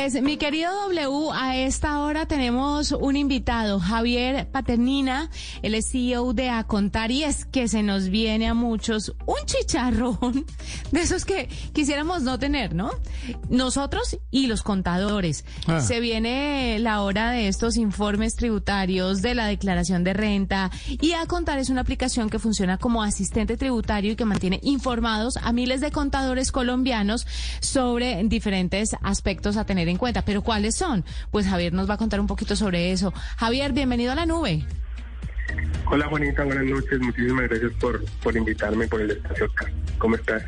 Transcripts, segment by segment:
Pues mi querido W, a esta hora tenemos un invitado, Javier Paternina, el es CEO de Acontar y es que se nos viene a muchos un chicharrón de esos que quisiéramos no tener, ¿no? Nosotros y los contadores. Ah. Se viene la hora de estos informes tributarios, de la declaración de renta y Acontar es una aplicación que funciona como asistente tributario y que mantiene informados a miles de contadores colombianos sobre diferentes aspectos a tener en cuenta. Pero ¿cuáles son? Pues Javier nos va a contar un poquito sobre eso. Javier, bienvenido a la nube. Hola Juanita, buenas noches. Muchísimas gracias por, por invitarme por el espacio acá. ¿Cómo estás?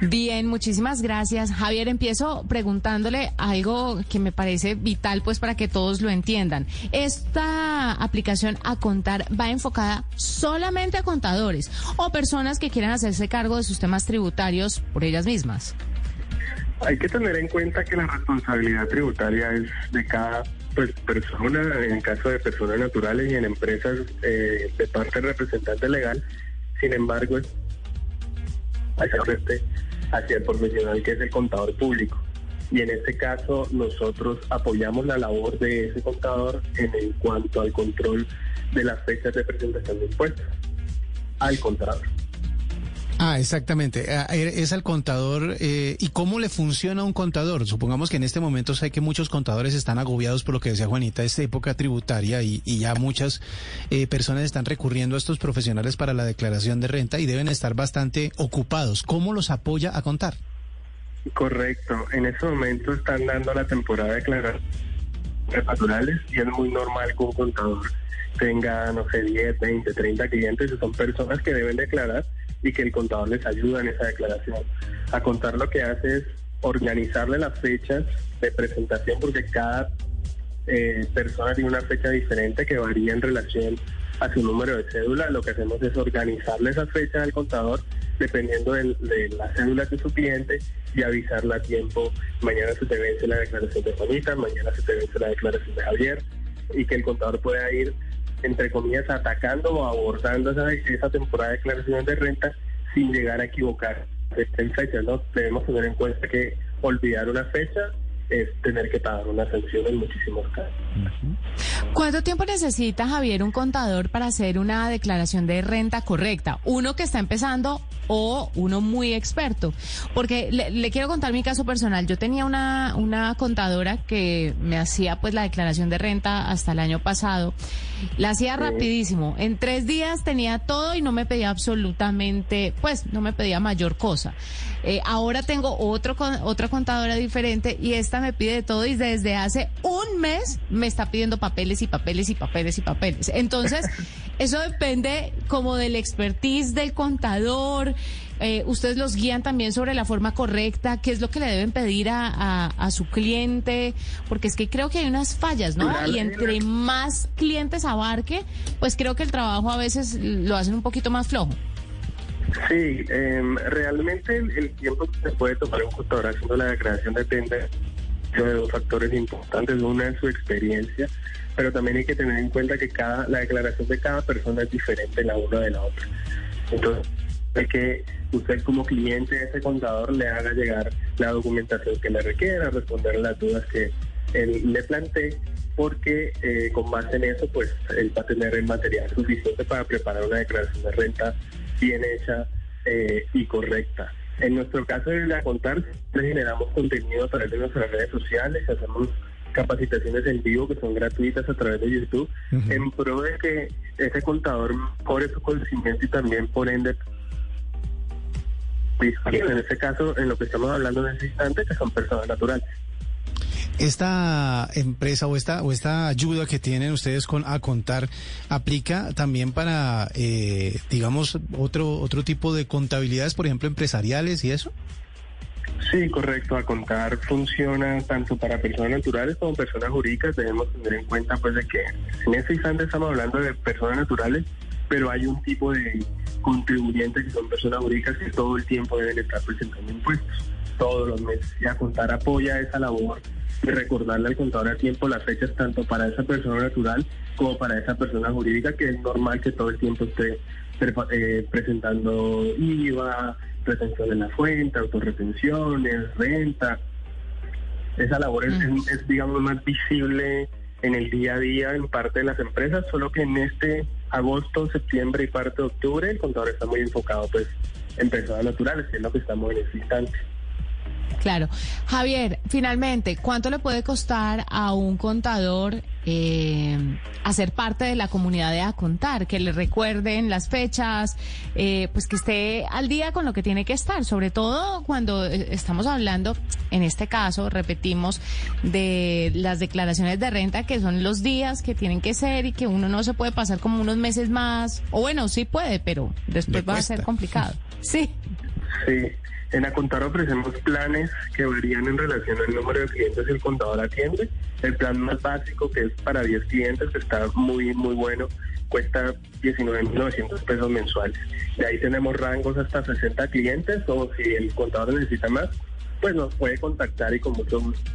Bien, muchísimas gracias. Javier, empiezo preguntándole algo que me parece vital pues para que todos lo entiendan. Esta aplicación a contar va enfocada solamente a contadores o personas que quieran hacerse cargo de sus temas tributarios por ellas mismas. Hay que tener en cuenta que la responsabilidad tributaria es de cada pues, persona, en caso de personas naturales y en empresas eh, de parte del representante legal. Sin embargo, es hacia, hacia el profesional que es el contador público. Y en este caso nosotros apoyamos la labor de ese contador en el cuanto al control de las fechas de presentación de impuestos al contador. Ah, exactamente. Ah, Es al contador. eh, ¿Y cómo le funciona a un contador? Supongamos que en este momento sé que muchos contadores están agobiados por lo que decía Juanita, esta época tributaria y, ya muchas eh, personas están recurriendo a estos profesionales para la declaración de renta y deben estar bastante ocupados. ¿Cómo los apoya a contar? Correcto. En ese momento están dando la temporada de declaraciones naturales y es muy normal que un contador tenga, no sé, 10, 20, 30 clientes son personas que deben declarar y que el contador les ayuda en esa declaración. A contar lo que hace es organizarle las fechas de presentación porque cada eh, persona tiene una fecha diferente que varía en relación a su número de cédula. Lo que hacemos es organizarle esa fecha al contador dependiendo de, la cédula de su cliente y avisarla a tiempo. Mañana se te vence la declaración de Juanita, mañana se te vence la declaración de Javier y que el contador pueda ir, entre comillas, atacando o abordando esa, esa temporada de declaraciones de renta sin llegar a equivocar en fechas. ¿no? Debemos tener en cuenta que olvidar una fecha es tener que pagar una sanción en muchísimos casos. ¿Cuánto tiempo necesita Javier un contador para hacer una declaración de renta correcta? Uno que está empezando o uno muy experto. Porque le, le quiero contar mi caso personal. Yo tenía una, una contadora que me hacía pues la declaración de renta hasta el año pasado. La hacía rapidísimo. En tres días tenía todo y no me pedía absolutamente, pues no me pedía mayor cosa. Eh, ahora tengo otro con- otra contadora diferente y esta me pide de todo y desde hace un mes me está pidiendo papeles y papeles y papeles y papeles. Entonces, eso depende como del expertise del contador. Eh, ustedes los guían también sobre la forma correcta, qué es lo que le deben pedir a, a- a su cliente, porque es que creo que hay unas fallas, ¿no? Y entre más clientes abarque, pues creo que el trabajo a veces lo hacen un poquito más flojo. Sí, em, realmente el, tiempo que se puede tomar un contador haciendo la declaración depende de dos factores importantes. Una es su experiencia, pero también hay que tener en cuenta que cada la declaración de cada persona es diferente la una de la otra. Entonces, hay que usted como cliente de ese contador le haga llegar la documentación que le requiera, responder las dudas que él le plantee, porque eh, con base en eso, pues él va a tener el material suficiente para preparar una declaración de renta bien hecha eh, y correcta. En nuestro caso de la contar, le generamos contenido a través de nuestras redes sociales, hacemos capacitaciones en vivo que son gratuitas a través de YouTube, en pro de que ese contador mejore su conocimiento y también por ende en este caso, en lo que estamos hablando en este instante, que son personas naturales. Esta empresa o esta o esta ayuda que tienen ustedes con a contar aplica también para eh, digamos otro otro tipo de contabilidades, por ejemplo, empresariales y eso. Sí, correcto. A contar funciona tanto para personas naturales como personas jurídicas. Debemos tener en cuenta pues de que en este instante estamos hablando de personas naturales, pero hay un tipo de contribuyentes que son personas jurídicas que todo el tiempo deben estar presentando impuestos, todos los meses. Y a contar apoya esa labor recordarle al contador a tiempo las fechas tanto para esa persona natural como para esa persona jurídica, que es normal que todo el tiempo esté eh, presentando IVA, retención en la fuente, autorretenciones, renta. esa labor es, es, digamos, más visible en el día a día en parte de las empresas, solo que en este agosto, septiembre y parte de octubre el contador está muy enfocado pues en personas naturales, que es lo que estamos en este instante. Claro. Javier, finalmente, ¿cuánto le puede costar a un contador eh, hacer parte de la comunidad de Acontar? Que le recuerden las fechas, eh, pues que esté al día con lo que tiene que estar, sobre todo cuando eh, estamos hablando, en este caso, repetimos, de las declaraciones de renta, que son los días que tienen que ser y que uno no se puede pasar como unos meses más, o bueno, sí puede, pero después va a ser complicado. Sí. Sí. En Acontar ofrecemos planes que varían en relación al número de clientes que el contador atiende. El plan más básico, que es para 10 clientes, está muy, muy bueno, cuesta 19.900 pesos mensuales. De ahí tenemos rangos hasta 60 clientes o si el contador necesita más, pues nos puede contactar y con mucho gusto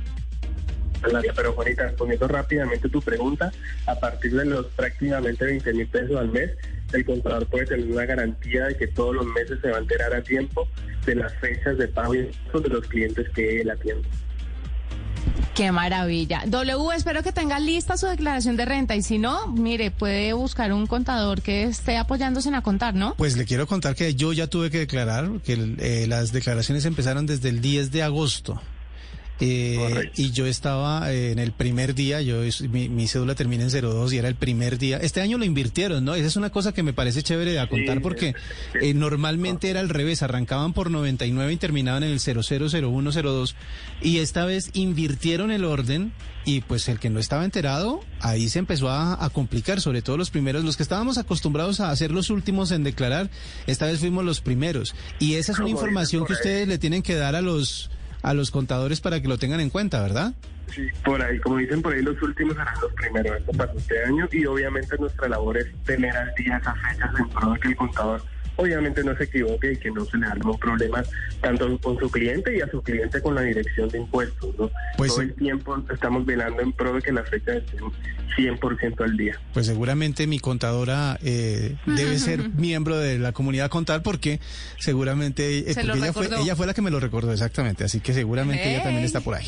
pero Juanita, respondiendo rápidamente tu pregunta, a partir de los prácticamente 20 mil pesos al mes, el contador puede tener una garantía de que todos los meses se va a enterar a tiempo de las fechas de pago y de los clientes que él atiende. Qué maravilla. W, espero que tenga lista su declaración de renta y si no, mire, puede buscar un contador que esté apoyándose en a contar, ¿no? Pues le quiero contar que yo ya tuve que declarar, que eh, las declaraciones empezaron desde el 10 de agosto. Eh, y yo estaba eh, en el primer día, yo mi, cédula termina en 02 y era el primer día. Este año lo invirtieron, ¿no? Esa es una cosa que me parece chévere de contar porque eh, normalmente era al revés, arrancaban por 99 y terminaban en el 000102 y esta vez invirtieron el orden y pues el que no estaba enterado, ahí se empezó a, a complicar, sobre todo los primeros, los que estábamos acostumbrados a ser los últimos en declarar, esta vez fuimos los primeros. Y esa es una información que ustedes le tienen que dar a los a los contadores para que lo tengan en cuenta, ¿verdad? Sí, por ahí, como dicen por ahí, los últimos serán los primeros. Esto este año y obviamente nuestra labor es tener al día esas fechas en pro de que el contador obviamente no se equivoque y que no se le haga un problema tanto con su cliente y a su cliente con la dirección de impuestos. ¿no? Pues, Todo el tiempo estamos velando en pro de que las fechas estén 100% al día. Pues seguramente mi contadora eh, debe ser miembro de la comunidad contar porque seguramente eh, ella, fue, ella fue la que me lo recordó exactamente, así que seguramente ella también está por ahí.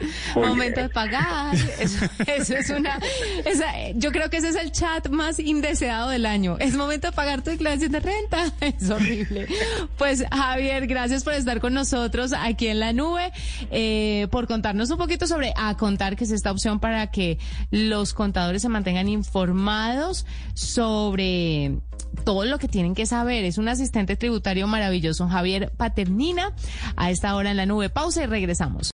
Momento de pagar. Eso, es una. yo creo que ese es el chat más indeseado del año. Es momento de pagar tu declaración de renta. Es horrible. Pues Javier, gracias por estar con nosotros aquí en la nube, eh, por contarnos un poquito sobre a contar, que es esta opción para que los contadores se mantengan informados sobre todo lo que tienen que saber. Es un asistente tributario maravilloso, Javier Paternina, a esta hora en la nube. Pausa y regresamos.